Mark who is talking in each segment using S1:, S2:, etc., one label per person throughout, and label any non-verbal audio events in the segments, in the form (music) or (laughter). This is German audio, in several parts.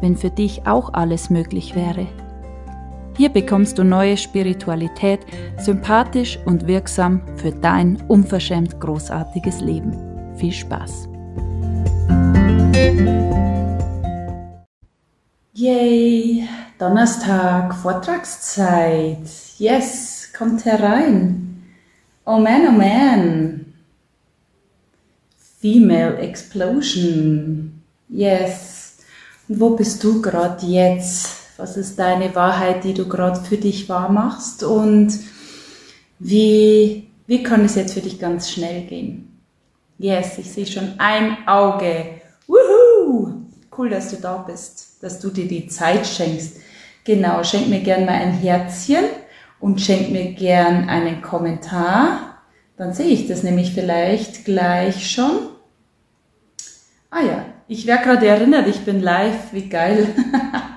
S1: wenn für dich auch alles möglich wäre. Hier bekommst du neue Spiritualität, sympathisch und wirksam für dein unverschämt großartiges Leben. Viel Spaß! Yay! Donnerstag, Vortragszeit. Yes, kommt herein. Oh man, oh man. Female Explosion. Yes. Wo bist du gerade jetzt? Was ist deine Wahrheit, die du gerade für dich wahr machst? Und wie, wie kann es jetzt für dich ganz schnell gehen? Yes, ich sehe schon ein Auge. Woohoo! Cool, dass du da bist, dass du dir die Zeit schenkst. Genau, schenk mir gern mal ein Herzchen und schenk mir gern einen Kommentar. Dann sehe ich das nämlich vielleicht gleich schon. Ah ja, ich werde gerade erinnert, ich bin live, wie geil.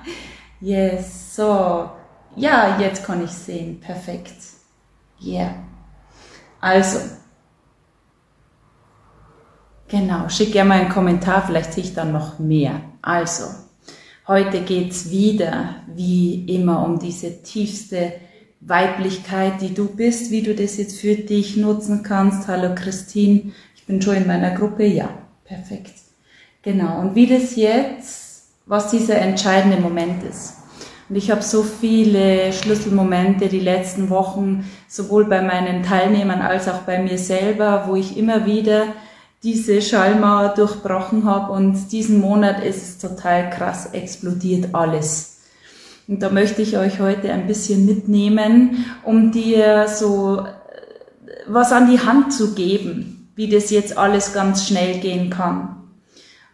S1: (laughs) yes, so. Ja, jetzt kann ich sehen. Perfekt. Yeah. Also. Genau, schick gerne mal einen Kommentar, vielleicht sehe ich dann noch mehr. Also, heute geht's wieder, wie immer, um diese tiefste Weiblichkeit, die du bist, wie du das jetzt für dich nutzen kannst. Hallo Christine, ich bin schon in meiner Gruppe. Ja, perfekt. Genau, und wie das jetzt, was dieser entscheidende Moment ist. Und ich habe so viele Schlüsselmomente die letzten Wochen, sowohl bei meinen Teilnehmern als auch bei mir selber, wo ich immer wieder diese Schallmauer durchbrochen habe und diesen Monat ist es total krass explodiert alles. Und da möchte ich euch heute ein bisschen mitnehmen, um dir so äh, was an die Hand zu geben, wie das jetzt alles ganz schnell gehen kann.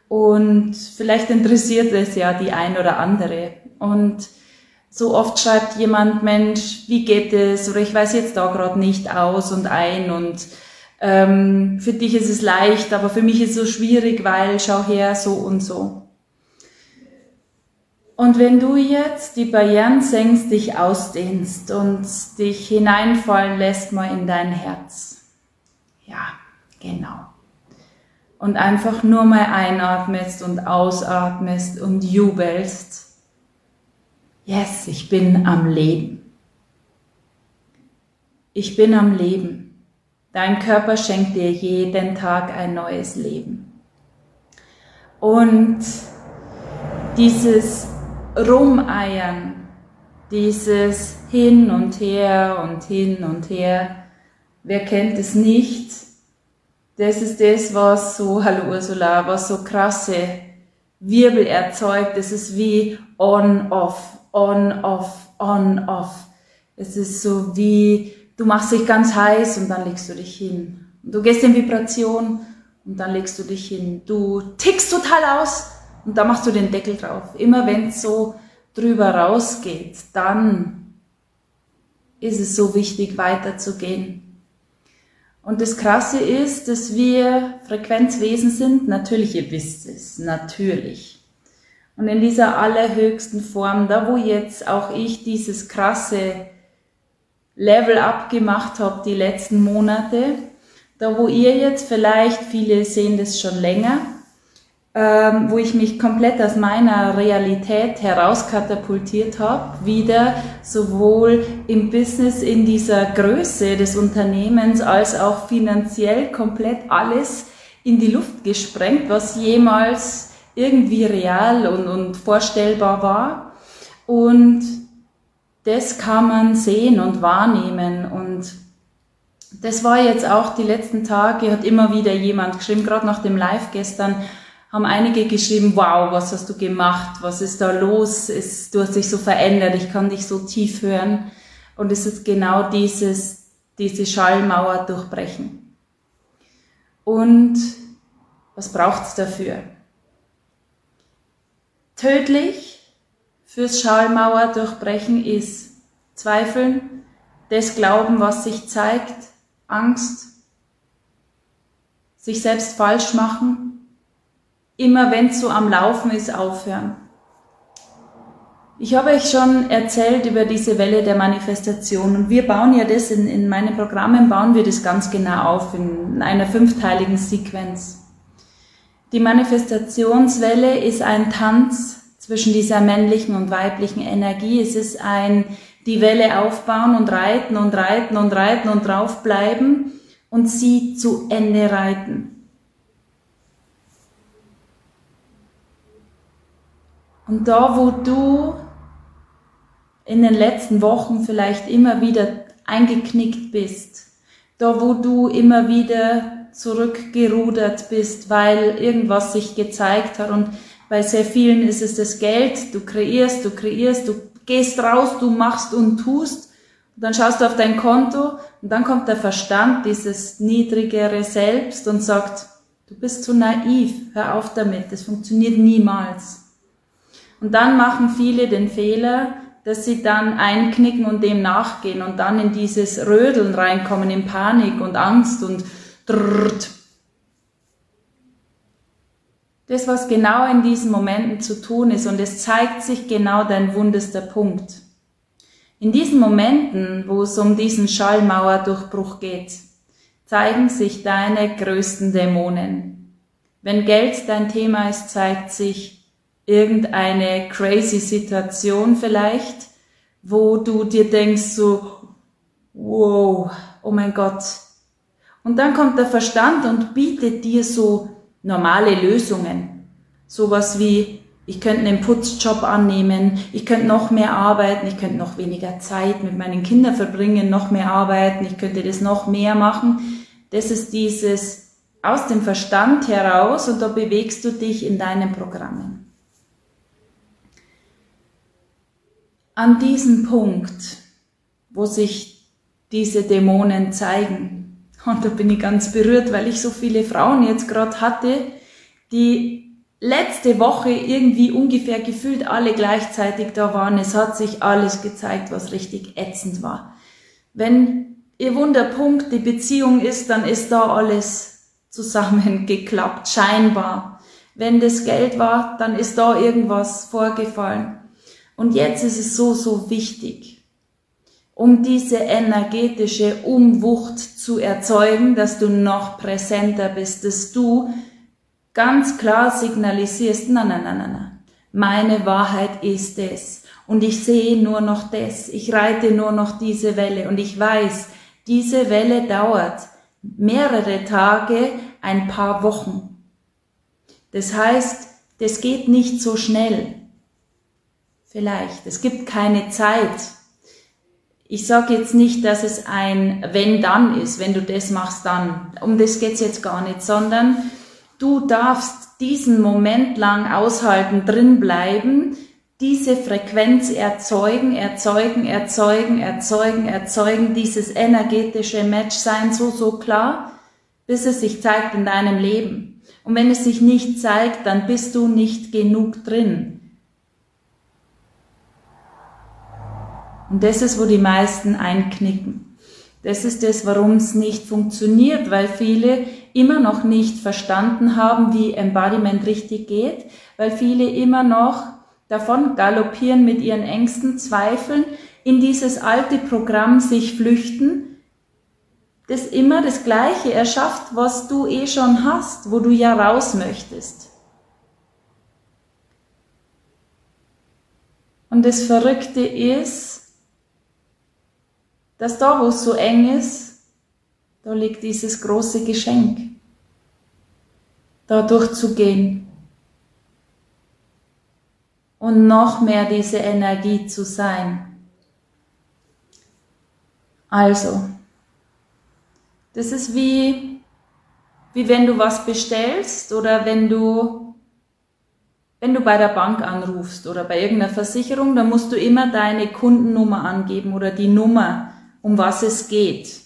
S1: Und vielleicht interessiert es ja die ein oder andere. Und so oft schreibt jemand, Mensch, wie geht es? Oder ich weiß jetzt da gerade nicht aus und ein und ähm, für dich ist es leicht, aber für mich ist es so schwierig, weil schau her, so und so. Und wenn du jetzt die Barrieren senkst, dich ausdehnst und dich hineinfallen lässt mal in dein Herz. Ja, genau und einfach nur mal einatmest und ausatmest und jubelst. Yes, ich bin am Leben. Ich bin am Leben. Dein Körper schenkt dir jeden Tag ein neues Leben. Und dieses Rumeiern, dieses Hin und Her und Hin und Her, wer kennt es nicht? Das ist das, was so, hallo Ursula, was so krasse Wirbel erzeugt. Das ist wie on, off, on, off, on, off. Es ist so wie, du machst dich ganz heiß und dann legst du dich hin. Du gehst in Vibration und dann legst du dich hin. Du tickst total aus und dann machst du den Deckel drauf. Immer wenn es so drüber rausgeht, dann ist es so wichtig, weiterzugehen. Und das Krasse ist, dass wir Frequenzwesen sind. Natürlich, ihr wisst es, natürlich. Und in dieser allerhöchsten Form, da wo jetzt auch ich dieses krasse Level abgemacht habe die letzten Monate, da wo ihr jetzt vielleicht, viele sehen das schon länger, ähm, wo ich mich komplett aus meiner Realität herauskatapultiert habe, wieder sowohl im Business in dieser Größe des Unternehmens als auch finanziell komplett alles in die Luft gesprengt, was jemals irgendwie real und, und vorstellbar war. Und das kann man sehen und wahrnehmen und das war jetzt auch die letzten Tage, hat immer wieder jemand geschrieben, gerade nach dem Live gestern, haben einige geschrieben, wow, was hast du gemacht, was ist da los, ist, du hast dich so verändert, ich kann dich so tief hören. Und es ist genau dieses, diese Schallmauer durchbrechen. Und was braucht es dafür? Tödlich fürs Schallmauer durchbrechen ist Zweifeln, das Glauben, was sich zeigt, Angst, sich selbst falsch machen, immer wenn es so am Laufen ist, aufhören. Ich habe euch schon erzählt über diese Welle der Manifestation und wir bauen ja das in, in meinen Programmen, bauen wir das ganz genau auf in einer fünfteiligen Sequenz. Die Manifestationswelle ist ein Tanz zwischen dieser männlichen und weiblichen Energie. Es ist ein die Welle aufbauen und reiten und reiten und reiten und draufbleiben und sie zu Ende reiten. Und da, wo du in den letzten Wochen vielleicht immer wieder eingeknickt bist, da wo du immer wieder zurückgerudert bist, weil irgendwas sich gezeigt hat und bei sehr vielen ist es das Geld, du kreierst, du kreierst, du gehst raus, du machst und tust, und dann schaust du auf dein Konto und dann kommt der Verstand, dieses niedrigere Selbst und sagt, du bist zu naiv, hör auf damit, das funktioniert niemals. Und dann machen viele den Fehler, dass sie dann einknicken und dem nachgehen und dann in dieses Rödeln reinkommen, in Panik und Angst und drrrt. Das, was genau in diesen Momenten zu tun ist und es zeigt sich genau dein wundester Punkt. In diesen Momenten, wo es um diesen Schallmauerdurchbruch geht, zeigen sich deine größten Dämonen. Wenn Geld dein Thema ist, zeigt sich irgendeine crazy Situation vielleicht, wo du dir denkst so, wow, oh mein Gott. Und dann kommt der Verstand und bietet dir so normale Lösungen. Sowas wie, ich könnte einen Putzjob annehmen, ich könnte noch mehr arbeiten, ich könnte noch weniger Zeit mit meinen Kindern verbringen, noch mehr arbeiten, ich könnte das noch mehr machen. Das ist dieses aus dem Verstand heraus und da bewegst du dich in deinen Programmen. An diesem Punkt, wo sich diese Dämonen zeigen, und da bin ich ganz berührt, weil ich so viele Frauen jetzt gerade hatte, die letzte Woche irgendwie ungefähr gefühlt alle gleichzeitig da waren. Es hat sich alles gezeigt, was richtig ätzend war. Wenn ihr Wunderpunkt die Beziehung ist, dann ist da alles zusammengeklappt, scheinbar. Wenn das Geld war, dann ist da irgendwas vorgefallen. Und jetzt ist es so, so wichtig, um diese energetische Umwucht zu erzeugen, dass du noch präsenter bist, dass du ganz klar signalisierst, na, na, na, na, na, meine Wahrheit ist es. Und ich sehe nur noch das. Ich reite nur noch diese Welle. Und ich weiß, diese Welle dauert mehrere Tage, ein paar Wochen. Das heißt, das geht nicht so schnell. Vielleicht. Es gibt keine Zeit. Ich sage jetzt nicht, dass es ein wenn dann ist, wenn du das machst, dann. Um das geht's jetzt gar nicht, sondern du darfst diesen Moment lang aushalten, drin bleiben, diese Frequenz erzeugen, erzeugen, erzeugen, erzeugen, erzeugen, dieses energetische Match sein so, so klar, bis es sich zeigt in deinem Leben. Und wenn es sich nicht zeigt, dann bist du nicht genug drin. Und das ist, wo die meisten einknicken. Das ist das, warum es nicht funktioniert, weil viele immer noch nicht verstanden haben, wie Embodiment richtig geht, weil viele immer noch davon galoppieren mit ihren Ängsten, Zweifeln, in dieses alte Programm sich flüchten, das immer das Gleiche erschafft, was du eh schon hast, wo du ja raus möchtest. Und das Verrückte ist, dass da, wo es so eng ist, da liegt dieses große Geschenk, da durchzugehen und noch mehr diese Energie zu sein. Also, das ist wie, wie wenn du was bestellst oder wenn du, wenn du bei der Bank anrufst oder bei irgendeiner Versicherung, dann musst du immer deine Kundennummer angeben oder die Nummer um was es geht.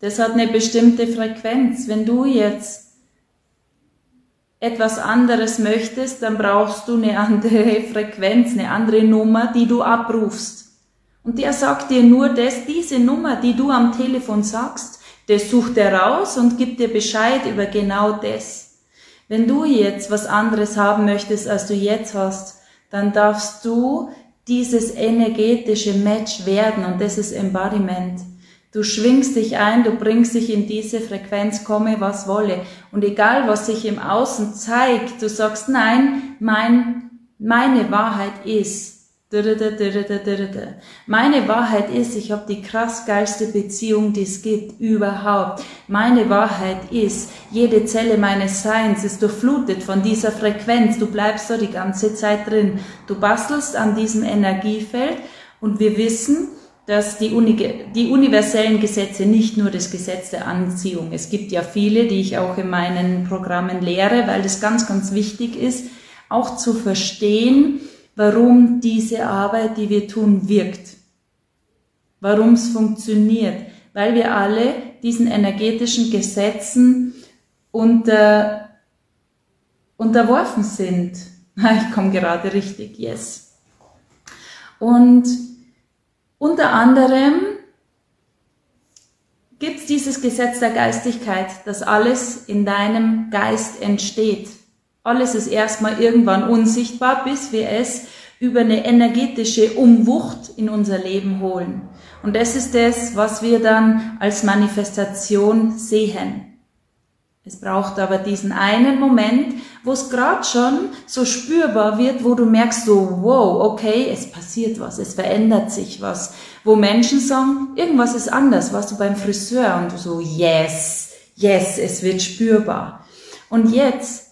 S1: Das hat eine bestimmte Frequenz. Wenn du jetzt etwas anderes möchtest, dann brauchst du eine andere (laughs) Frequenz, eine andere Nummer, die du abrufst. Und der sagt dir nur das, diese Nummer, die du am Telefon sagst, das sucht er raus und gibt dir Bescheid über genau das. Wenn du jetzt was anderes haben möchtest, als du jetzt hast, dann darfst du dieses energetische Match werden und das ist Embodiment. Du schwingst dich ein, du bringst dich in diese Frequenz, komme was wolle. Und egal was sich im Außen zeigt, du sagst, nein, mein, meine Wahrheit ist. Meine Wahrheit ist, ich habe die krass geilste Beziehung, die es gibt, überhaupt. Meine Wahrheit ist, jede Zelle meines Seins ist durchflutet von dieser Frequenz. Du bleibst da die ganze Zeit drin. Du bastelst an diesem Energiefeld und wir wissen, dass die, Uni die universellen Gesetze nicht nur das Gesetz der Anziehung. Es gibt ja viele, die ich auch in meinen Programmen lehre, weil das ganz, ganz wichtig ist, auch zu verstehen, warum diese Arbeit, die wir tun, wirkt. Warum es funktioniert. Weil wir alle diesen energetischen Gesetzen unter, unterworfen sind. (laughs) Ich komme gerade richtig, yes. Und unter anderem gibt es dieses Gesetz der Geistigkeit, dass alles in deinem Geist entsteht. Alles ist erstmal irgendwann unsichtbar, bis wir es über eine energetische Umwucht in unser Leben holen. Und das ist das, was wir dann als Manifestation sehen. Es braucht aber diesen einen Moment, wo es gerade schon so spürbar wird, wo du merkst so, wow, okay, es passiert was, es verändert sich was. Wo Menschen sagen, irgendwas ist anders, warst du beim Friseur und du so, yes, yes, es wird spürbar. Und jetzt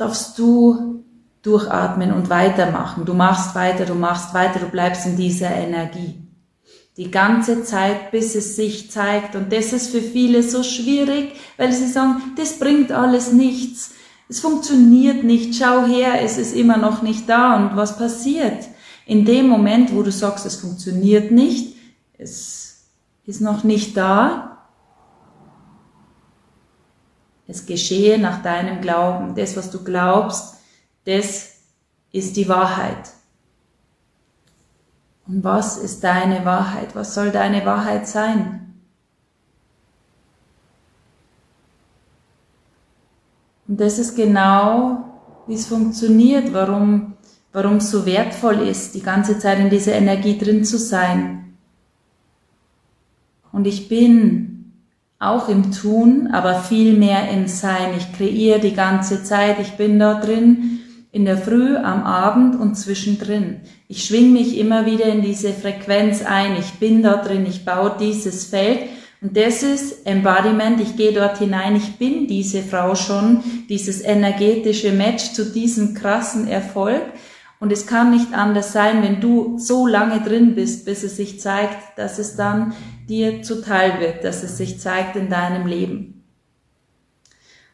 S1: darfst du durchatmen und weitermachen. Du machst weiter, du machst weiter, du bleibst in dieser Energie die ganze Zeit, bis es sich zeigt. Und das ist für viele so schwierig, weil sie sagen, das bringt alles nichts. Es funktioniert nicht. Schau her, es ist immer noch nicht da. Und was passiert? In dem Moment, wo du sagst, es funktioniert nicht, es ist noch nicht da, es geschehe nach deinem Glauben. Das, was du glaubst, das ist die Wahrheit. Und was ist deine Wahrheit? Was soll deine Wahrheit sein? Und das ist genau, wie es funktioniert, warum, warum es so wertvoll ist, die ganze Zeit in dieser Energie drin zu sein. Und ich bin auch im Tun, aber viel mehr im Sein. Ich kreiere die ganze Zeit, ich bin da drin in der Früh, am Abend und zwischendrin. Ich schwing mich immer wieder in diese Frequenz ein. Ich bin da drin, ich baue dieses Feld. Und das ist Embodiment. Ich gehe dort hinein. Ich bin diese Frau schon, dieses energetische Match zu diesem krassen Erfolg. Und es kann nicht anders sein, wenn du so lange drin bist, bis es sich zeigt, dass es dann dir zuteil wird, dass es sich zeigt in deinem Leben.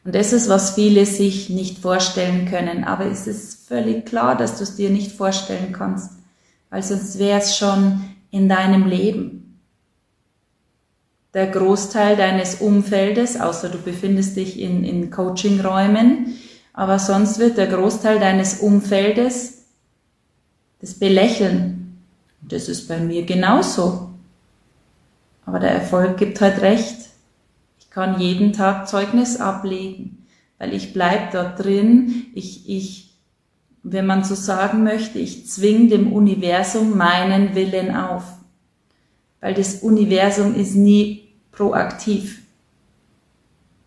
S1: Und das ist, was viele sich nicht vorstellen können. Aber es ist völlig klar, dass du es dir nicht vorstellen kannst, weil sonst wäre es schon in deinem Leben. Der Großteil deines Umfeldes, außer du befindest dich in, in Coachingräumen, aber sonst wird der Großteil deines Umfeldes das belächeln. Das ist bei mir genauso. Aber der Erfolg gibt halt recht kann jeden Tag Zeugnis ablegen, weil ich bleib dort drin, ich, ich, wenn man so sagen möchte, ich zwing dem Universum meinen Willen auf, weil das Universum ist nie proaktiv.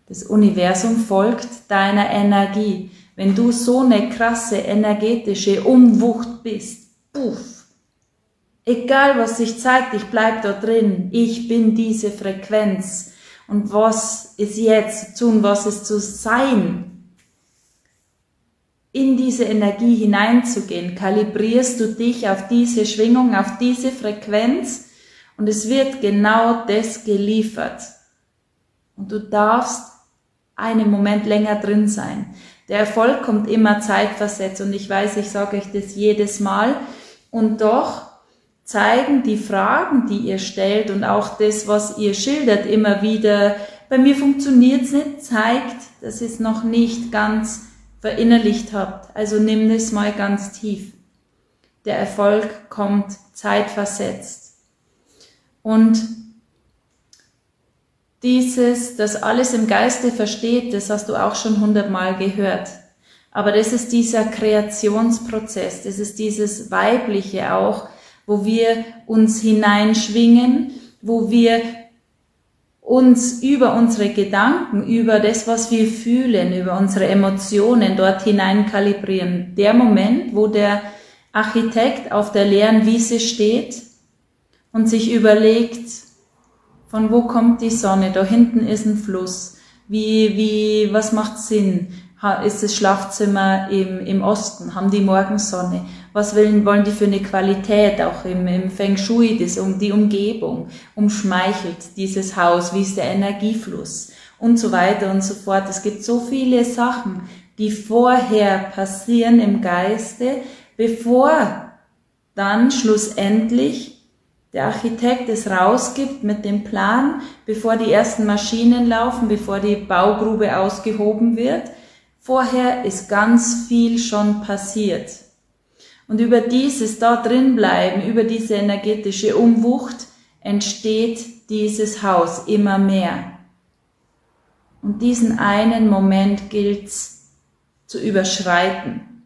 S1: Das Universum folgt deiner Energie. Wenn du so eine krasse energetische Umwucht bist, puff, egal was sich zeigt, ich bleib da drin, ich bin diese Frequenz, und was ist jetzt zu tun, was ist zu sein. In diese Energie hineinzugehen, kalibrierst du dich auf diese Schwingung, auf diese Frequenz? Und es wird genau das geliefert. Und du darfst einen Moment länger drin sein. Der Erfolg kommt immer zeitversetzt. Und ich weiß, ich sage euch das jedes Mal und doch zeigen die Fragen, die ihr stellt und auch das, was ihr schildert, immer wieder, bei mir funktioniert es nicht, zeigt, dass ihr es noch nicht ganz verinnerlicht habt. Also nimm es mal ganz tief. Der Erfolg kommt zeitversetzt. Und dieses, das alles im Geiste versteht, das hast du auch schon hundertmal gehört. Aber das ist dieser Kreationsprozess, das ist dieses Weibliche auch, wo wir uns hineinschwingen, wo wir uns über unsere Gedanken, über das, was wir fühlen, über unsere Emotionen dort hinein kalibrieren. Der Moment, wo der Architekt auf der leeren Wiese steht und sich überlegt, von wo kommt die Sonne? Da hinten ist ein Fluss. Wie, wie, was macht Sinn? Ist das Schlafzimmer im, im Osten, haben die Morgensonne, was wollen, wollen die für eine Qualität, auch im, im Feng Shui, das um die Umgebung, umschmeichelt dieses Haus, wie ist der Energiefluss? Und so weiter und so fort. Es gibt so viele Sachen, die vorher passieren im Geiste, bevor dann schlussendlich der Architekt es rausgibt mit dem Plan, bevor die ersten Maschinen laufen, bevor die Baugrube ausgehoben wird, Vorher ist ganz viel schon passiert. Und über dieses da drin bleiben, über diese energetische Umwucht entsteht dieses Haus immer mehr. Und diesen einen Moment gilt's zu überschreiten.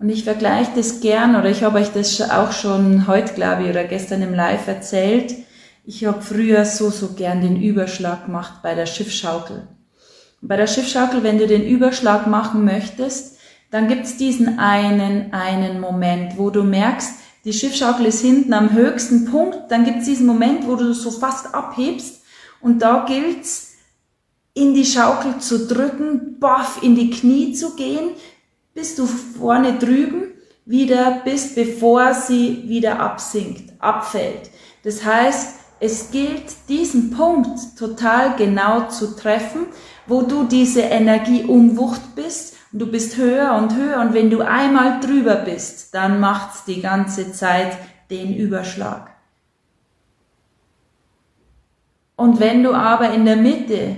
S1: Und ich vergleiche das gern, oder ich habe euch das auch schon heute, glaube ich, oder gestern im Live erzählt. Ich habe früher so, so gern den Überschlag gemacht bei der Schiffschaukel. Bei der Schiffschaukel, wenn du den Überschlag machen möchtest, dann gibt's diesen einen, einen Moment, wo du merkst, die Schiffschaukel ist hinten am höchsten Punkt, dann gibt's diesen Moment, wo du so fast abhebst und da gilt's, in die Schaukel zu drücken, baff, in die Knie zu gehen, bis du vorne drüben wieder bist, bevor sie wieder absinkt, abfällt. Das heißt, es gilt, diesen Punkt total genau zu treffen, wo du diese Energie umwucht bist und du bist höher und höher und wenn du einmal drüber bist, dann macht's die ganze Zeit den Überschlag. Und wenn du aber in der Mitte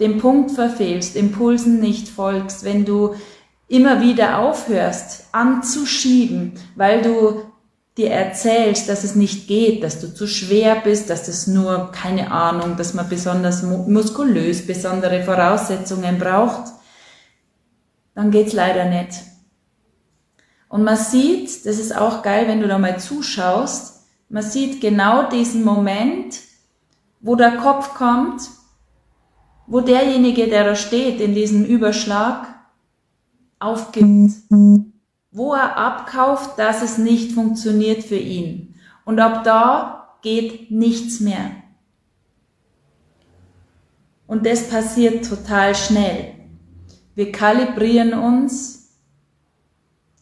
S1: den Punkt verfehlst, Impulsen nicht folgst, wenn du immer wieder aufhörst anzuschieben, weil du dir erzählst, dass es nicht geht, dass du zu schwer bist, dass das nur, keine Ahnung, dass man besonders muskulös besondere Voraussetzungen braucht, dann geht's leider nicht. Und man sieht, das ist auch geil, wenn du da mal zuschaust, man sieht genau diesen Moment, wo der Kopf kommt, wo derjenige, der da steht in diesem Überschlag, aufgibt wo er abkauft, dass es nicht funktioniert für ihn. Und ab da geht nichts mehr. Und das passiert total schnell. Wir kalibrieren uns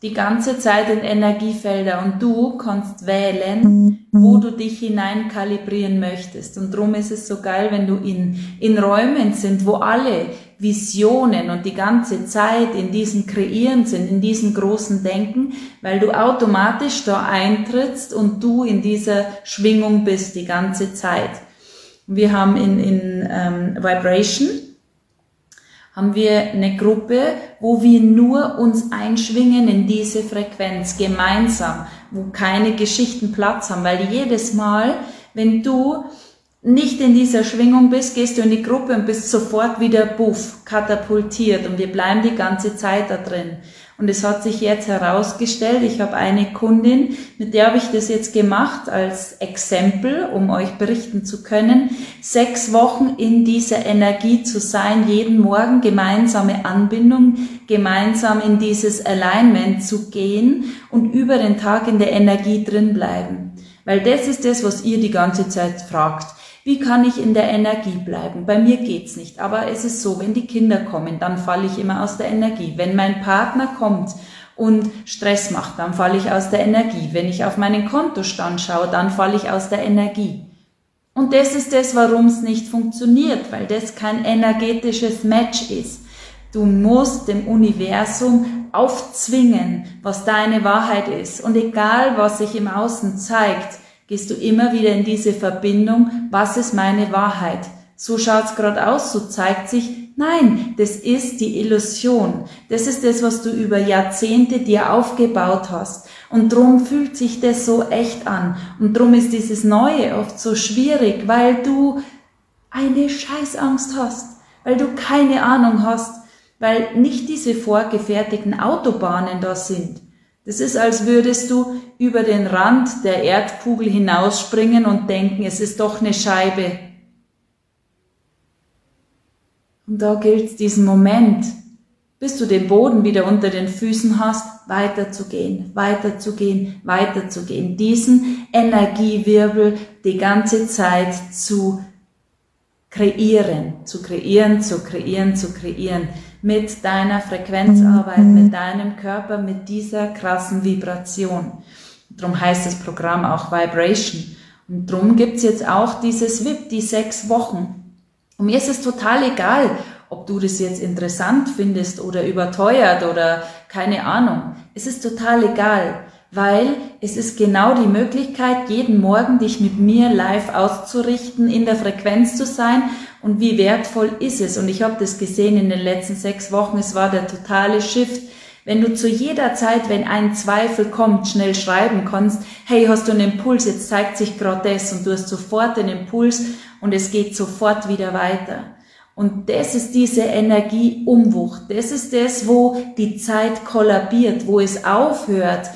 S1: die ganze Zeit in Energiefelder und du kannst wählen, wo du dich hinein kalibrieren möchtest. Und drum ist es so geil, wenn du in, in Räumen sind, wo alle Visionen und die ganze Zeit in diesem Kreieren sind, in diesem großen Denken, weil du automatisch da eintrittst und du in dieser Schwingung bist die ganze Zeit. Wir haben in, in ähm, Vibration, haben wir eine Gruppe, wo wir nur uns einschwingen in diese Frequenz gemeinsam, wo keine Geschichten Platz haben, weil jedes Mal, wenn du nicht in dieser Schwingung bist, gehst du in die Gruppe und bist sofort wieder buff, katapultiert und wir bleiben die ganze Zeit da drin. Und es hat sich jetzt herausgestellt, ich habe eine Kundin, mit der habe ich das jetzt gemacht als Exempel, um euch berichten zu können, sechs Wochen in dieser Energie zu sein, jeden Morgen gemeinsame Anbindung, gemeinsam in dieses Alignment zu gehen und über den Tag in der Energie drin bleiben. Weil das ist das, was ihr die ganze Zeit fragt. Wie kann ich in der Energie bleiben? Bei mir geht's nicht. Aber es ist so, wenn die Kinder kommen, dann falle ich immer aus der Energie. Wenn mein Partner kommt und Stress macht, dann falle ich aus der Energie. Wenn ich auf meinen Kontostand schaue, dann falle ich aus der Energie. Und das ist das, warum es nicht funktioniert, weil das kein energetisches Match ist. Du musst dem Universum aufzwingen, was deine Wahrheit ist. Und egal, was sich im Außen zeigt, gehst du immer wieder in diese Verbindung, was ist meine Wahrheit? so schaut's gerade aus, so zeigt sich, nein, das ist die Illusion. Das ist das, was du über Jahrzehnte dir aufgebaut hast. Und drum fühlt sich das so echt an. Und drum ist dieses Neue oft so schwierig, weil du eine Scheißangst hast, weil du keine Ahnung hast, weil nicht diese vorgefertigten Autobahnen da sind. Das ist, als würdest du über den Rand der Erdkugel hinausspringen und denken, es ist doch eine Scheibe. Und da gilt diesen Moment, bis du den Boden wieder unter den Füßen hast, weiterzugehen, weiterzugehen, weiterzugehen, diesen Energiewirbel die ganze Zeit zu kreieren, zu kreieren, zu kreieren, zu kreieren, mit deiner Frequenzarbeit, mhm. mit deinem Körper, mit dieser krassen Vibration. Darum heißt das Programm auch Vibration. Und darum gibt's jetzt auch dieses VIP, die sechs Wochen. Und mir ist es total egal, ob du das jetzt interessant findest oder überteuert oder keine Ahnung. Es ist total egal weil es ist genau die Möglichkeit, jeden Morgen dich mit mir live auszurichten, in der Frequenz zu sein und wie wertvoll ist es. Und ich habe das gesehen in den letzten sechs Wochen, es war der totale Shift. Wenn du zu jeder Zeit, wenn ein Zweifel kommt, schnell schreiben kannst, hey, hast du einen Impuls, jetzt zeigt sich gerade das und du hast sofort den Impuls und es geht sofort wieder weiter. Und das ist diese Energieumwucht. Das ist das, wo die Zeit kollabiert, wo es aufhört,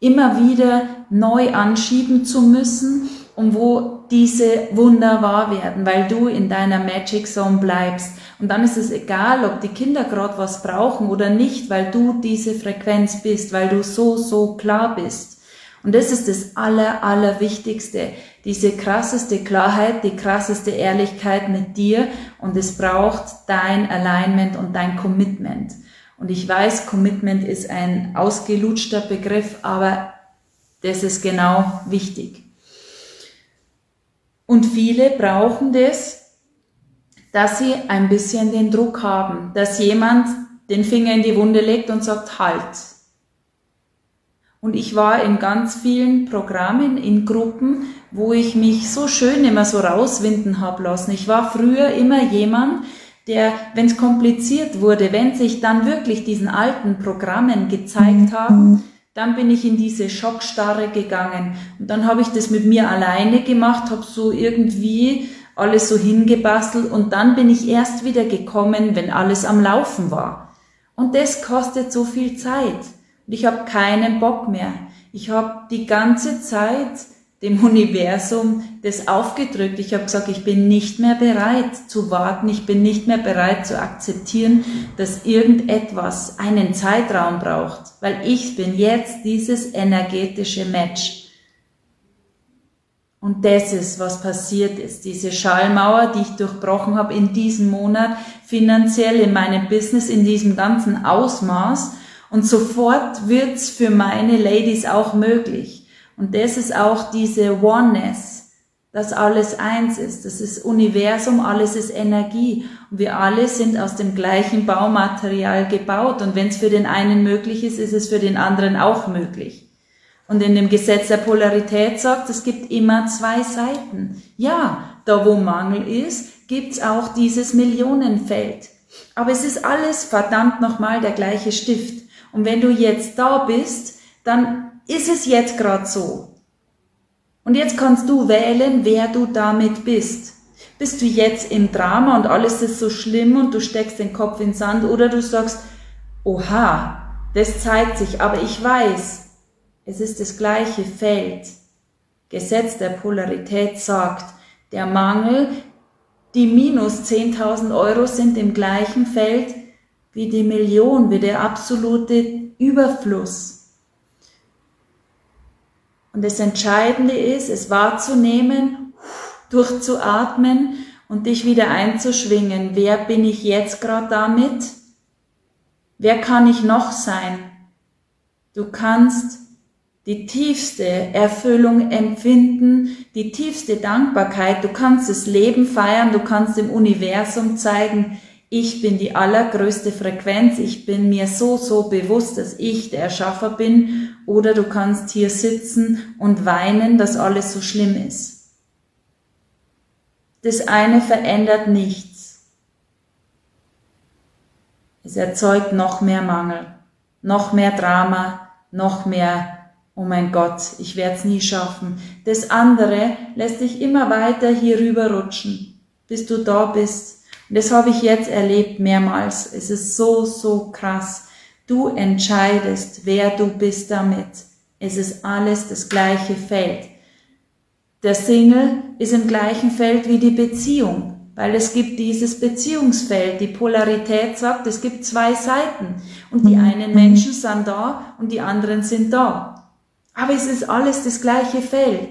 S1: immer wieder neu anschieben zu müssen und wo diese Wunder wahr werden, weil du in deiner Magic Zone bleibst. Und dann ist es egal, ob die Kinder gerade was brauchen oder nicht, weil du diese Frequenz bist, weil du so, so klar bist. Und das ist das Aller, Allerwichtigste. Diese krasseste Klarheit, die krasseste Ehrlichkeit mit dir. Und es braucht dein Alignment und dein Commitment. Und ich weiß, Commitment ist ein ausgelutschter Begriff, aber das ist genau wichtig. Und viele brauchen das, dass sie ein bisschen den Druck haben, dass jemand den Finger in die Wunde legt und sagt, halt. Und ich war in ganz vielen Programmen, in Gruppen, wo ich mich so schön immer so rauswinden habe lassen. Ich war früher immer jemand, der, wenn es kompliziert wurde, wenn sich dann wirklich diesen alten Programmen gezeigt haben, dann bin ich in diese Schockstarre gegangen. Und dann habe ich das mit mir alleine gemacht, habe so irgendwie alles so hingebastelt und dann bin ich erst wieder gekommen, wenn alles am Laufen war. Und das kostet so viel Zeit. Und ich habe keinen Bock mehr. Ich habe die ganze Zeit dem Universum das aufgedrückt. Ich habe gesagt, ich bin nicht mehr bereit zu warten, ich bin nicht mehr bereit zu akzeptieren, dass irgendetwas einen Zeitraum braucht, weil ich bin jetzt dieses energetische Match. Und das ist, was passiert ist. Diese Schallmauer, die ich durchbrochen habe in diesem Monat, finanziell in meinem Business, in diesem ganzen Ausmaß. Und sofort wird's für meine Ladies auch möglich. Und das ist auch diese Oneness, dass alles eins ist. Das ist Universum, alles ist Energie. Und wir alle sind aus dem gleichen Baumaterial gebaut. Und wenn es für den einen möglich ist, ist es für den anderen auch möglich. Und in dem Gesetz der Polarität sagt, es gibt immer zwei Seiten. Ja, da wo Mangel ist, gibt's auch dieses Millionenfeld. Aber es ist alles verdammt nochmal der gleiche Stift. Und wenn du jetzt da bist, dann ist es jetzt gerade so? Und jetzt kannst du wählen, wer du damit bist. Bist du jetzt im Drama und alles ist so schlimm und du steckst den Kopf in den Sand oder du sagst, oha, das zeigt sich, aber ich weiß, es ist das gleiche Feld. Gesetz der Polarität sagt, der Mangel, die minus 10.000 Euro sind im gleichen Feld wie die Million, wie der absolute Überfluss. Und das Entscheidende ist, es wahrzunehmen, durchzuatmen und dich wieder einzuschwingen. Wer bin ich jetzt gerade damit? Wer kann ich noch sein? Du kannst die tiefste Erfüllung empfinden, die tiefste Dankbarkeit. Du kannst das Leben feiern, du kannst dem Universum zeigen, ich bin die allergrößte Frequenz, ich bin mir so, so bewusst, dass ich der Erschaffer bin, oder du kannst hier sitzen und weinen, dass alles so schlimm ist. Das eine verändert nichts. Es erzeugt noch mehr Mangel, noch mehr Drama, noch mehr, oh mein Gott, ich werde es nie schaffen. Das andere lässt dich immer weiter hier rüber rutschen, bis du da bist. Und das habe ich jetzt erlebt mehrmals. Es ist so, so krass. Du entscheidest, wer du bist damit. Es ist alles das gleiche Feld. Der Single ist im gleichen Feld wie die Beziehung, weil es gibt dieses Beziehungsfeld. Die Polarität sagt, es gibt zwei Seiten und die einen Menschen sind da und die anderen sind da. Aber es ist alles das gleiche Feld.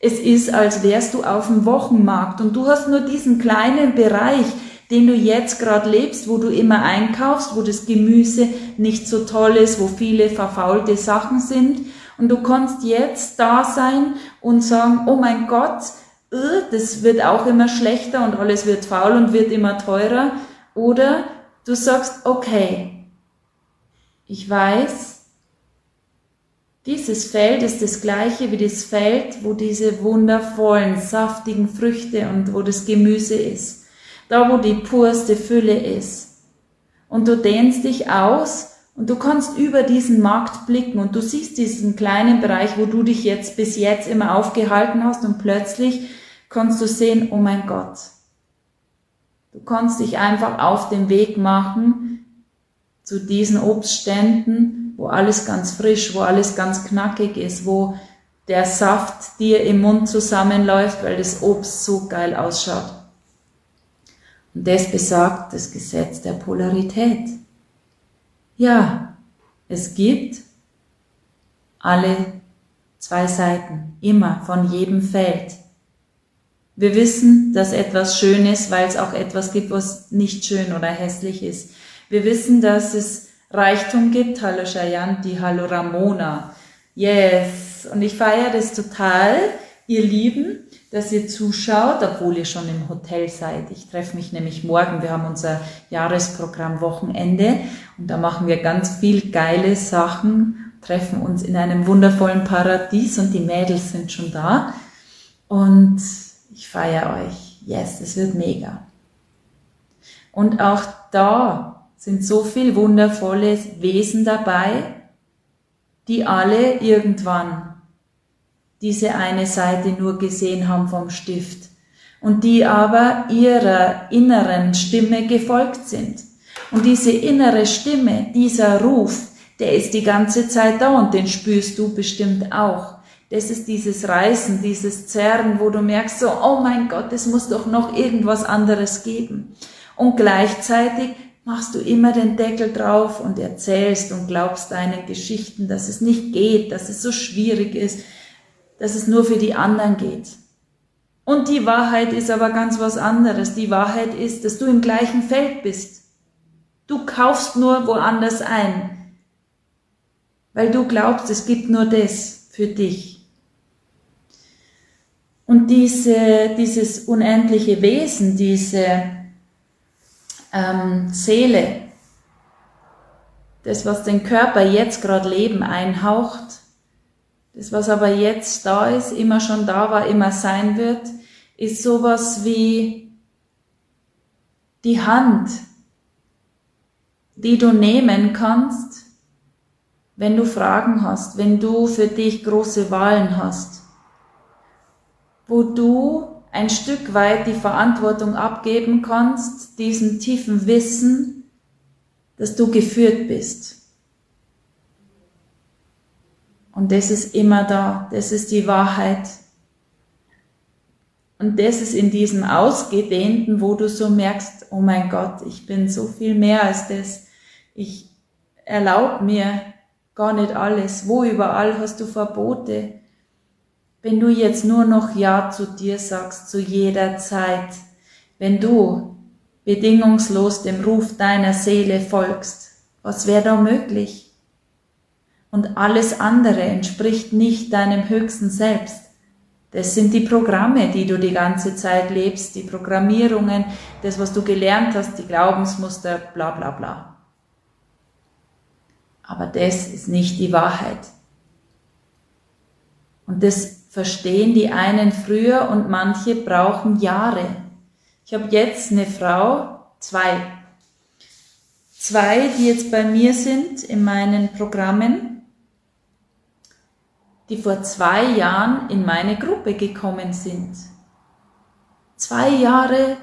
S1: Es ist, als wärst du auf dem Wochenmarkt und du hast nur diesen kleinen Bereich, den du jetzt gerade lebst, wo du immer einkaufst, wo das Gemüse nicht so toll ist, wo viele verfaulte Sachen sind. Und du kannst jetzt da sein und sagen, oh mein Gott, äh, das wird auch immer schlechter und alles wird faul und wird immer teurer. Oder du sagst, okay, ich weiß, dieses Feld ist das gleiche wie das Feld, wo diese wundervollen, saftigen Früchte und wo das Gemüse ist da wo die purste Fülle ist. Und du dehnst dich aus und du kannst über diesen Markt blicken und du siehst diesen kleinen Bereich, wo du dich jetzt bis jetzt immer aufgehalten hast und plötzlich kannst du sehen, oh mein Gott. Du kannst dich einfach auf den Weg machen zu diesen Obstständen, wo alles ganz frisch, wo alles ganz knackig ist, wo der Saft dir im Mund zusammenläuft, weil das Obst so geil ausschaut. Und das besagt das Gesetz der Polarität. Ja, es gibt alle zwei Seiten, immer von jedem Feld. Wir wissen, dass etwas schön ist, weil es auch etwas gibt, was nicht schön oder hässlich ist. Wir wissen, dass es Reichtum gibt, Hallo Shayanti, Hallo Ramona. Yes. Und ich feiere das total, ihr Lieben, dass ihr zuschaut, obwohl ihr schon im Hotel seid. Ich treffe mich nämlich morgen. Wir haben unser Jahresprogramm Wochenende und da machen wir ganz viel geile Sachen, treffen uns in einem wundervollen Paradies und die Mädels sind schon da. Und ich feiere euch. Yes, es wird mega. Und auch da sind so viel wundervolle Wesen dabei, die alle irgendwann diese eine Seite nur gesehen haben vom Stift und die aber ihrer inneren Stimme gefolgt sind. Und diese innere Stimme, dieser Ruf, der ist die ganze Zeit da und den spürst du bestimmt auch. Das ist dieses Reißen, dieses Zerren, wo du merkst so, oh mein Gott, es muss doch noch irgendwas anderes geben. Und gleichzeitig machst du immer den Deckel drauf und erzählst und glaubst deinen Geschichten, dass es nicht geht, dass es so schwierig ist, dass es nur für die anderen geht. Und die Wahrheit ist aber ganz was anderes. Die Wahrheit ist, dass du im gleichen Feld bist. Du kaufst nur woanders ein, weil du glaubst, es gibt nur das für dich. Und diese, dieses unendliche Wesen, diese ähm, Seele, das, was den Körper jetzt gerade Leben einhaucht, das, was aber jetzt da ist, immer schon da war, immer sein wird, ist sowas wie die Hand, die du nehmen kannst, wenn du Fragen hast, wenn du für dich große Wahlen hast, wo du ein Stück weit die Verantwortung abgeben kannst, diesem tiefen Wissen, dass du geführt bist. Und das ist immer da. Das ist die Wahrheit. Und das ist in diesem Ausgedehnten, wo du so merkst, oh mein Gott, ich bin so viel mehr als das. Ich erlaube mir gar nicht alles. Wo überall hast du Verbote? Wenn du jetzt nur noch Ja zu dir sagst, zu jeder Zeit, wenn du bedingungslos dem Ruf deiner Seele folgst, was wäre da möglich? und alles andere entspricht nicht deinem höchsten Selbst. Das sind die Programme, die du die ganze Zeit lebst, die Programmierungen, das, was du gelernt hast, die Glaubensmuster, bla bla bla. Aber das ist nicht die Wahrheit. Und das verstehen die einen früher und manche brauchen Jahre. Ich habe jetzt eine Frau, zwei, zwei, die jetzt bei mir sind in meinen Programmen, die vor zwei Jahren in meine Gruppe gekommen sind. Zwei Jahre,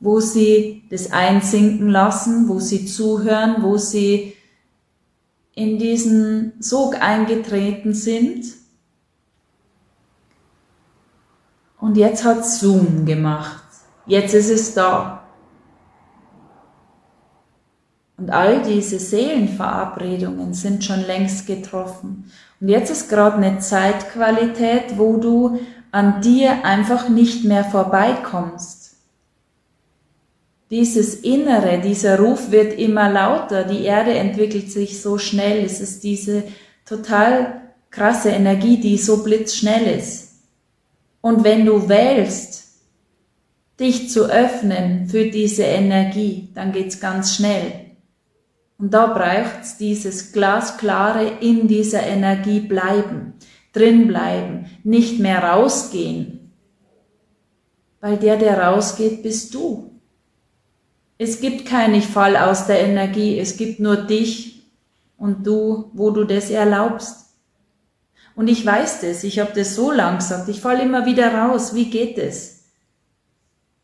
S1: wo sie das einsinken lassen, wo sie zuhören, wo sie in diesen Sog eingetreten sind. Und jetzt hat Zoom gemacht. Jetzt ist es da. Und all diese Seelenverabredungen sind schon längst getroffen. Und jetzt ist gerade eine Zeitqualität, wo du an dir einfach nicht mehr vorbeikommst. Dieses Innere, dieser Ruf wird immer lauter, die Erde entwickelt sich so schnell, es ist diese total krasse Energie, die so blitzschnell ist. Und wenn du wählst, dich zu öffnen für diese Energie, dann geht's ganz schnell. Und da braucht's dieses glasklare in dieser Energie bleiben, drin bleiben, nicht mehr rausgehen. Weil der, der rausgeht, bist du. Es gibt kein Ich fall aus der Energie, es gibt nur dich und du, wo du das erlaubst. Und ich weiß das, ich habe das so lang gesagt, ich fall immer wieder raus, wie geht es?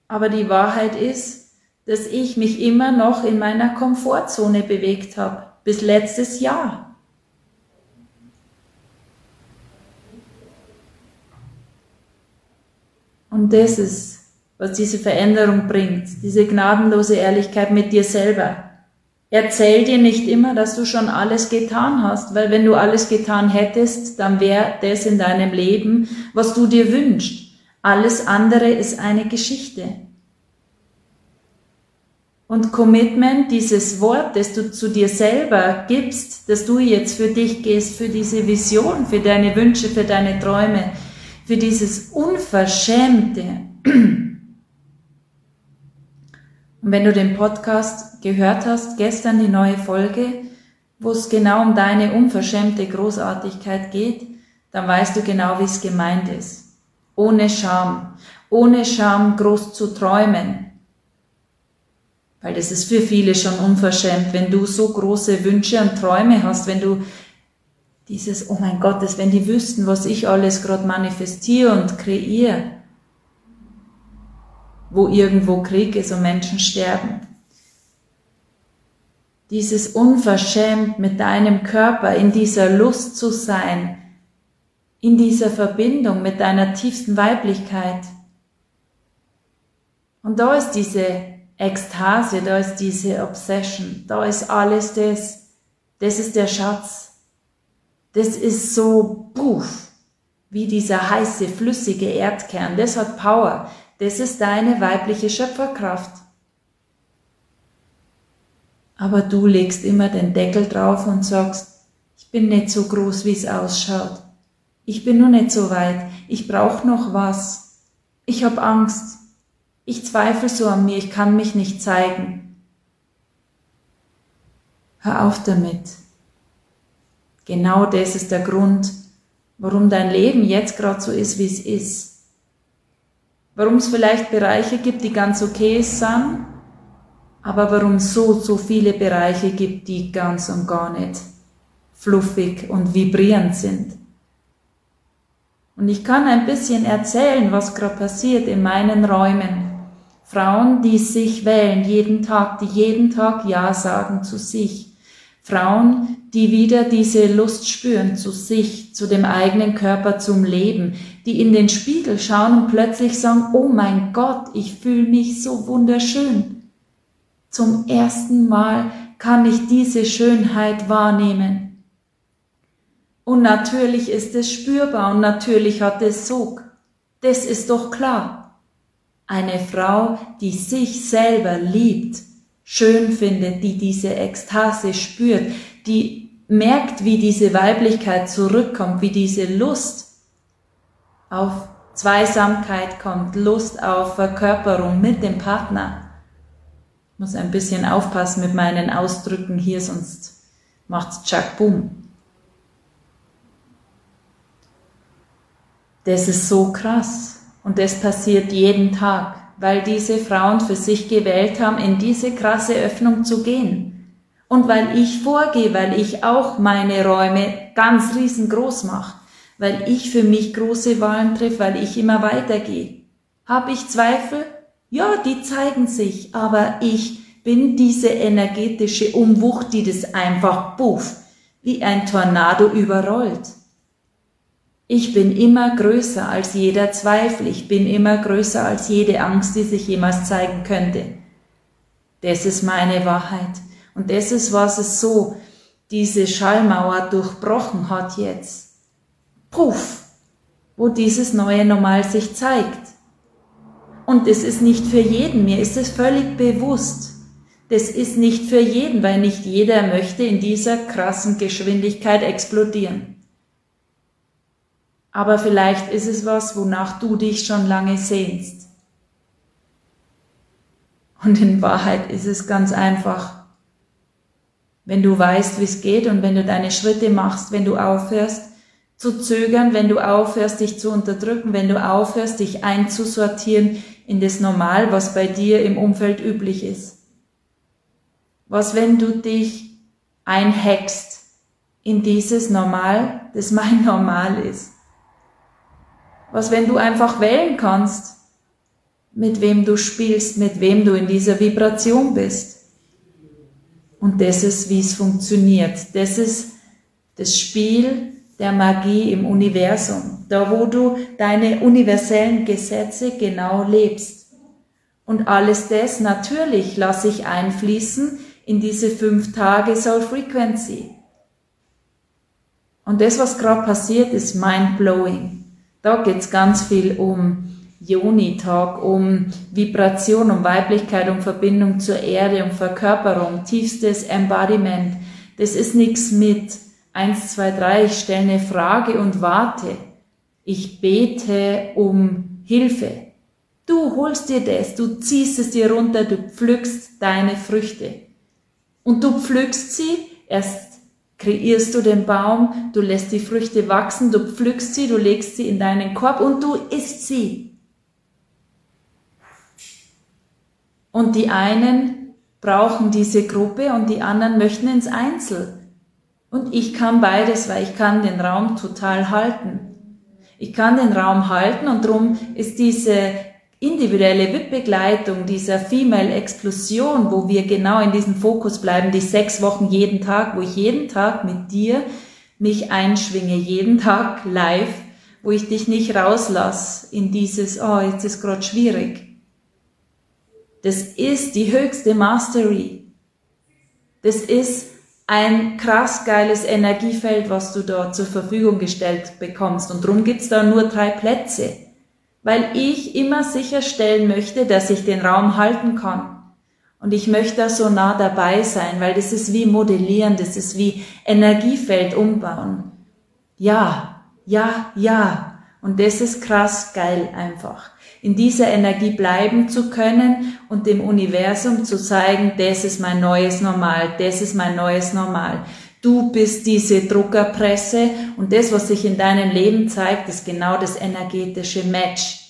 S1: Aber die Wahrheit ist, dass ich mich immer noch in meiner Komfortzone bewegt habe, bis letztes Jahr. Und das ist, was diese Veränderung bringt, diese gnadenlose Ehrlichkeit mit dir selber. Erzähl dir nicht immer, dass du schon alles getan hast, weil wenn du alles getan hättest, dann wäre das in deinem Leben, was du dir wünschst. Alles andere ist eine Geschichte. Und Commitment, dieses Wort, das du zu dir selber gibst, dass du jetzt für dich gehst, für diese Vision, für deine Wünsche, für deine Träume, für dieses Unverschämte. Und wenn du den Podcast gehört hast, gestern die neue Folge, wo es genau um deine unverschämte Großartigkeit geht, dann weißt du genau, wie es gemeint ist. Ohne Scham. Ohne Scham groß zu träumen weil das ist für viele schon unverschämt, wenn du so große Wünsche und Träume hast, wenn du dieses, oh mein Gott, das, wenn die wüssten, was ich alles gerade manifestiere und kreiere, wo irgendwo Krieg ist und Menschen sterben. Dieses unverschämt mit deinem Körper in dieser Lust zu sein, in dieser Verbindung mit deiner tiefsten Weiblichkeit. Und da ist diese Ekstase, da ist diese Obsession, da ist alles das, das ist der Schatz. Das ist so, puff, wie dieser heiße, flüssige Erdkern, das hat Power, das ist deine weibliche Schöpferkraft. Aber du legst immer den Deckel drauf und sagst, ich bin nicht so groß, wie es ausschaut. Ich bin nur nicht so weit. Ich brauche noch was. Ich habe Angst. Ich zweifle so an mir, ich kann mich nicht zeigen. Hör auf damit. Genau das ist der Grund, warum dein Leben jetzt gerade so ist, wie es ist. Warum es vielleicht Bereiche gibt, die ganz okay sind, aber warum so, so viele Bereiche gibt, die ganz und gar nicht fluffig und vibrierend sind. Und ich kann ein bisschen erzählen, was gerade passiert in meinen Räumen. Frauen, die sich wählen jeden Tag, die jeden Tag Ja sagen zu sich. Frauen, die wieder diese Lust spüren zu sich, zu dem eigenen Körper, zum Leben, die in den Spiegel schauen und plötzlich sagen, oh mein Gott, ich fühle mich so wunderschön. Zum ersten Mal kann ich diese Schönheit wahrnehmen. Und natürlich ist es spürbar und natürlich hat es Sog. Das ist doch klar. Eine Frau, die sich selber liebt, schön findet, die diese Ekstase spürt, die merkt, wie diese Weiblichkeit zurückkommt, wie diese Lust auf Zweisamkeit kommt, Lust auf Verkörperung mit dem Partner. Muss ein bisschen aufpassen mit meinen Ausdrücken hier, sonst macht's tschack boom. Das ist so krass. Und das passiert jeden Tag, weil diese Frauen für sich gewählt haben, in diese krasse Öffnung zu gehen. Und weil ich vorgehe, weil ich auch meine Räume ganz riesengroß mache, weil ich für mich große Wahlen treffe, weil ich immer weitergehe. Habe ich Zweifel? Ja, die zeigen sich, aber ich bin diese energetische Umwucht, die das einfach puff, wie ein Tornado überrollt. Ich bin immer größer als jeder Zweifel, ich bin immer größer als jede Angst, die sich jemals zeigen könnte. Das ist meine Wahrheit. Und das ist, was es so, diese Schallmauer durchbrochen hat jetzt. Puff, wo dieses neue Normal sich zeigt. Und es ist nicht für jeden, mir ist es völlig bewusst. Das ist nicht für jeden, weil nicht jeder möchte in dieser krassen Geschwindigkeit explodieren. Aber vielleicht ist es was, wonach du dich schon lange sehnst. Und in Wahrheit ist es ganz einfach. Wenn du weißt, wie es geht und wenn du deine Schritte machst, wenn du aufhörst zu zögern, wenn du aufhörst, dich zu unterdrücken, wenn du aufhörst, dich einzusortieren in das Normal, was bei dir im Umfeld üblich ist. Was, wenn du dich einhackst in dieses Normal, das mein (laughs) Normal ist? was wenn du einfach wählen kannst, mit wem du spielst, mit wem du in dieser Vibration bist. Und das ist, wie es funktioniert. Das ist das Spiel der Magie im Universum, da wo du deine universellen Gesetze genau lebst. Und alles das natürlich lasse ich einfließen in diese fünf Tage Soul Frequency. Und das, was gerade passiert, ist mind blowing. Da geht's ganz viel um Joni-Talk, um Vibration, um Weiblichkeit, um Verbindung zur Erde, um Verkörperung, tiefstes Embodiment. Das ist nichts mit eins, zwei, drei, ich stelle eine Frage und warte. Ich bete um Hilfe. Du holst dir das, du ziehst es dir runter, du pflückst deine Früchte. Und du pflückst sie erst kreierst du den Baum, du lässt die Früchte wachsen, du pflückst sie, du legst sie in deinen Korb und du isst sie. Und die einen brauchen diese Gruppe und die anderen möchten ins Einzel. Und ich kann beides, weil ich kann den Raum total halten. Ich kann den Raum halten und darum ist diese individuelle WIP-Begleitung dieser Female-Explosion, wo wir genau in diesem Fokus bleiben, die sechs Wochen jeden Tag, wo ich jeden Tag mit dir mich einschwinge, jeden Tag live, wo ich dich nicht rauslasse in dieses, oh, jetzt ist gerade schwierig. Das ist die höchste Mastery. Das ist ein krass geiles Energiefeld, was du da zur Verfügung gestellt bekommst. Und drum gibt's da nur drei Plätze weil ich immer sicherstellen möchte, dass ich den Raum halten kann. Und ich möchte da so nah dabei sein, weil das ist wie modellieren, das ist wie Energiefeld umbauen. Ja, ja, ja. Und das ist krass geil einfach. In dieser Energie bleiben zu können und dem Universum zu zeigen, das ist mein neues Normal, das ist mein neues Normal. Du bist diese Druckerpresse und das, was sich in deinem Leben zeigt, ist genau das energetische Match.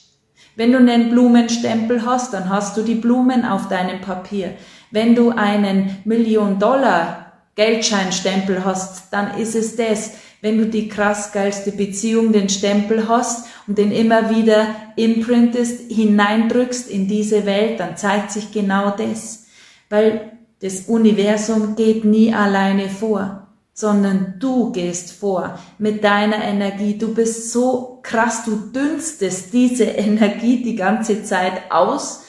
S1: Wenn du einen Blumenstempel hast, dann hast du die Blumen auf deinem Papier. Wenn du einen Million Dollar Geldscheinstempel hast, dann ist es das. Wenn du die krass geilste Beziehung, den Stempel hast und den immer wieder imprintest, hineindrückst in diese Welt, dann zeigt sich genau das. Weil das Universum geht nie alleine vor, sondern du gehst vor mit deiner Energie. Du bist so krass, du dünstest diese (laughs) Energie die ganze Zeit aus,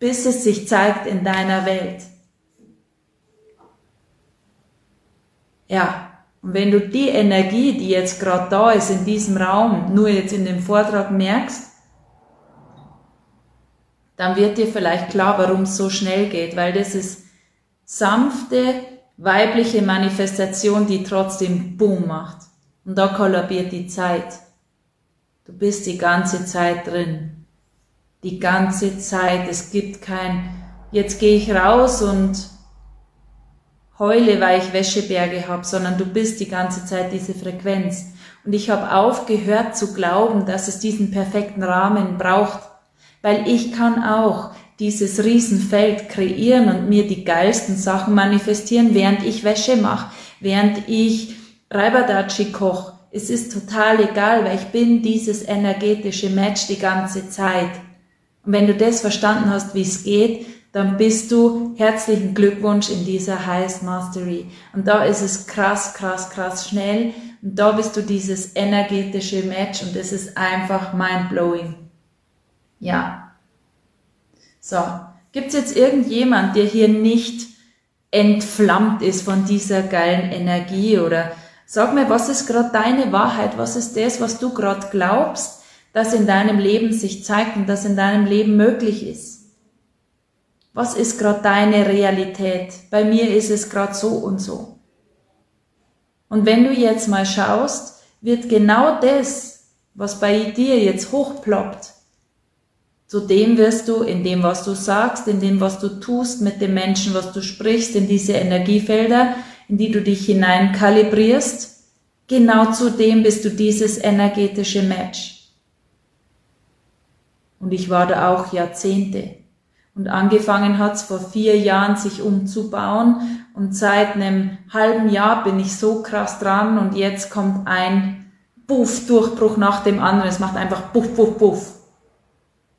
S1: bis es sich zeigt in deiner Welt. Ja, und wenn du die Energie, die jetzt gerade da ist in diesem Raum, nur jetzt in dem Vortrag merkst, dann wird dir vielleicht klar, warum es so schnell geht, weil das ist sanfte, weibliche Manifestation, die trotzdem Boom macht. Und da kollabiert die Zeit. Du bist die ganze Zeit drin. Die ganze Zeit. Es gibt kein, jetzt gehe ich raus und heule, weil ich Wäscheberge habe, sondern du bist die ganze Zeit diese Frequenz. Und ich habe aufgehört zu glauben, dass es diesen perfekten Rahmen braucht, weil ich kann auch dieses Riesenfeld kreieren und mir die geilsten Sachen manifestieren, während ich Wäsche mache, während ich Reibadachi koche. Es ist total egal, weil ich bin dieses energetische Match die ganze Zeit. Und wenn du das verstanden hast, wie es geht, dann bist du herzlichen Glückwunsch in dieser Highest Mastery. Und da ist es krass, krass, krass schnell. Und da bist du dieses energetische Match und es ist einfach mind-blowing. Ja. So. Gibt's jetzt irgendjemand, der hier nicht entflammt ist von dieser geilen Energie oder sag mir, was ist gerade deine Wahrheit? Was ist das, was du gerade glaubst, das in deinem Leben sich zeigt und das in deinem Leben möglich ist? Was ist gerade deine Realität? Bei mir ist es gerade so und so. Und wenn du jetzt mal schaust, wird genau das, was bei dir jetzt hochploppt, zu dem wirst du in dem, was du sagst, in dem, was du tust, mit dem Menschen, was du sprichst, in diese Energiefelder, in die du dich hinein kalibrierst, genau zu dem bist du dieses energetische Match. Und ich war da auch Jahrzehnte. Und angefangen hat's vor vier Jahren, sich umzubauen. Und seit einem halben Jahr bin ich so krass dran und jetzt kommt ein Puff, Durchbruch nach dem anderen. Es macht einfach Puff, Puff, Puff.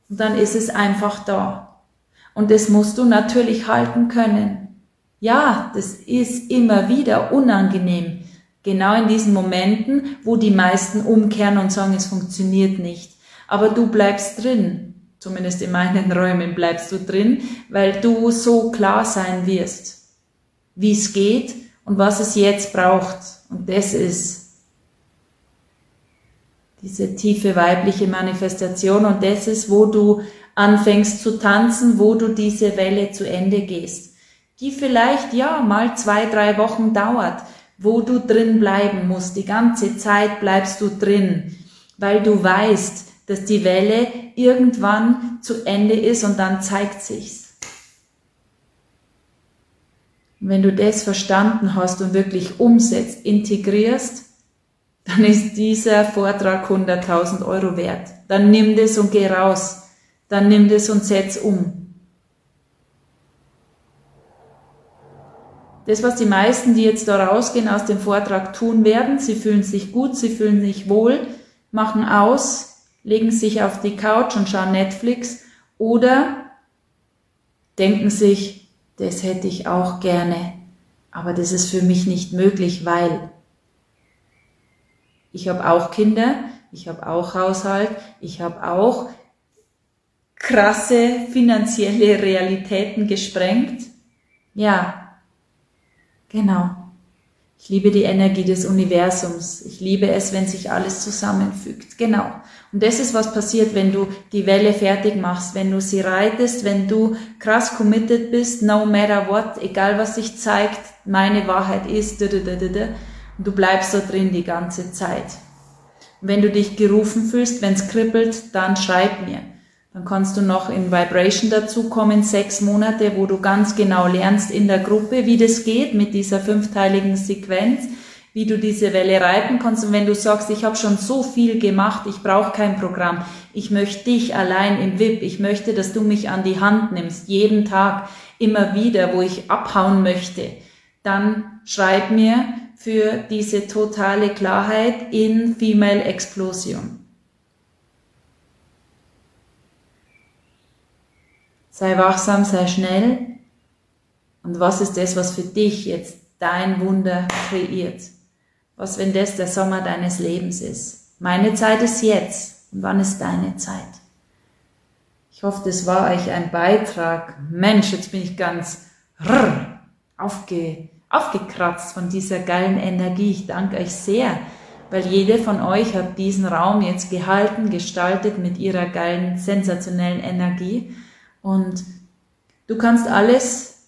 S1: Und dann ist es einfach da. Und das musst du natürlich halten können. Ja, das ist immer wieder unangenehm. Genau in diesen Momenten, wo die meisten umkehren und sagen, es funktioniert nicht. Aber du bleibst drin zumindest in meinen (laughs) Räumen bleibst du drin, weil du so klar sein wirst, wie es geht und was es jetzt braucht. Und das ist diese tiefe weibliche Manifestation und das ist, wo du anfängst zu tanzen, wo du diese Welle zu Ende gehst, die vielleicht ja mal zwei, drei Wochen dauert, wo du drin bleiben musst. Die ganze Zeit bleibst du drin, weil du weißt, dass die Welle irgendwann zu Ende ist und dann zeigt sich's. Und wenn du das verstanden hast und wirklich umsetzt, integrierst, dann ist dieser Vortrag 100.000 Euro wert. Dann nimm das und geh raus. Dann nimm das und setz um. Das, was die meisten, die jetzt da rausgehen aus dem Vortrag tun werden, sie fühlen sich gut, sie fühlen sich wohl, machen aus, legen sich auf die Couch und schauen Netflix oder denken sich, das hätte ich auch gerne, aber das ist für mich nicht möglich, weil ich habe auch Kinder, ich habe auch Haushalt, ich habe auch krasse finanzielle Realitäten gesprengt. Ja, genau. Ich liebe die Energie des Universums. Ich liebe es, wenn sich alles zusammenfügt. Genau. Und das ist, was passiert, wenn du die Welle fertig machst, wenn du sie reitest, wenn du krass committed bist, no matter what, egal was sich zeigt, meine Wahrheit ist, du bleibst so drin die ganze Zeit. Und wenn du dich gerufen fühlst, wenn es kribbelt, dann schreib mir. Dann kannst du noch in Vibration dazukommen, sechs Monate, wo du ganz genau lernst in der Gruppe, wie das geht mit dieser fünfteiligen Sequenz, wie du diese Welle reiten kannst. Und wenn du sagst, ich habe schon so viel gemacht, ich brauche kein Programm, ich möchte dich allein im VIP, ich möchte, dass du mich an die Hand nimmst, jeden Tag, immer wieder, wo ich abhauen möchte, dann schreib mir für diese totale Klarheit in Female Explosion. Sei wachsam, sei schnell. Und was ist das, was für dich jetzt dein Wunder kreiert? Was, wenn das der Sommer deines Lebens ist? Meine Zeit ist jetzt. Und wann ist deine Zeit? Ich hoffe, das war euch ein Beitrag. Mensch, jetzt bin ich ganz aufge, aufgekratzt von dieser geilen Energie. Ich danke euch sehr, weil jede von euch hat diesen Raum jetzt gehalten, gestaltet mit ihrer geilen, sensationellen Energie. Und du kannst alles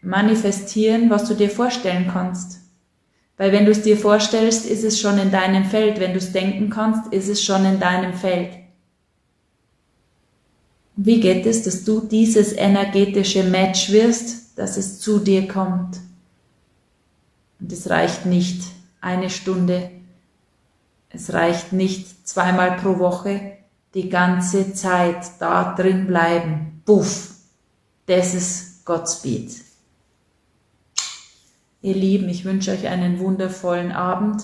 S1: manifestieren, was du dir vorstellen kannst. Weil wenn du es dir vorstellst, ist es schon in deinem Feld. Wenn du es denken kannst, ist es schon in deinem Feld. Wie geht es, dass du dieses energetische Match wirst, dass es zu dir kommt? Und es reicht nicht eine Stunde, es reicht nicht zweimal pro Woche, die ganze Zeit da drin bleiben. Puff, das ist Godspeed. Ihr Lieben, ich wünsche euch einen wundervollen Abend.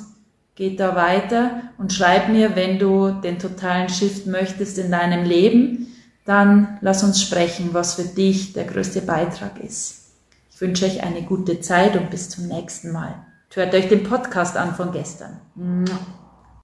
S1: Geht da weiter und schreib mir, wenn du den totalen Shift möchtest in deinem Leben, dann lass uns sprechen, was für dich der größte Beitrag ist. Ich wünsche euch eine gute Zeit und bis zum nächsten Mal. Hört euch den Podcast an von gestern.